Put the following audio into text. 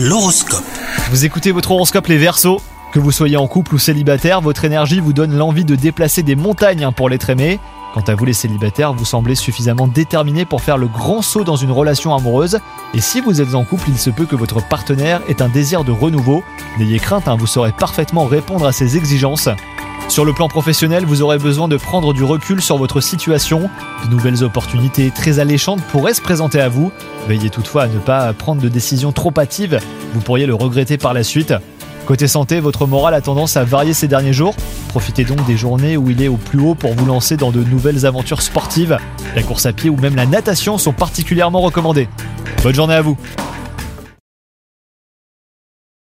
L'horoscope. Vous écoutez votre horoscope les Verseaux Que vous soyez en couple ou célibataire, votre énergie vous donne l'envie de déplacer des montagnes hein, pour l'être aimé. Quant à vous les célibataires, vous semblez suffisamment déterminés pour faire le grand saut dans une relation amoureuse. Et si vous êtes en couple, il se peut que votre partenaire ait un désir de renouveau. N'ayez crainte, hein, vous saurez parfaitement répondre à ses exigences. Sur le plan professionnel, vous aurez besoin de prendre du recul sur votre situation. De nouvelles opportunités très alléchantes pourraient se présenter à vous. Veillez toutefois à ne pas prendre de décisions trop hâtives, vous pourriez le regretter par la suite. Côté santé, votre morale a tendance à varier ces derniers jours. Profitez donc des journées où il est au plus haut pour vous lancer dans de nouvelles aventures sportives. La course à pied ou même la natation sont particulièrement recommandées. Bonne journée à vous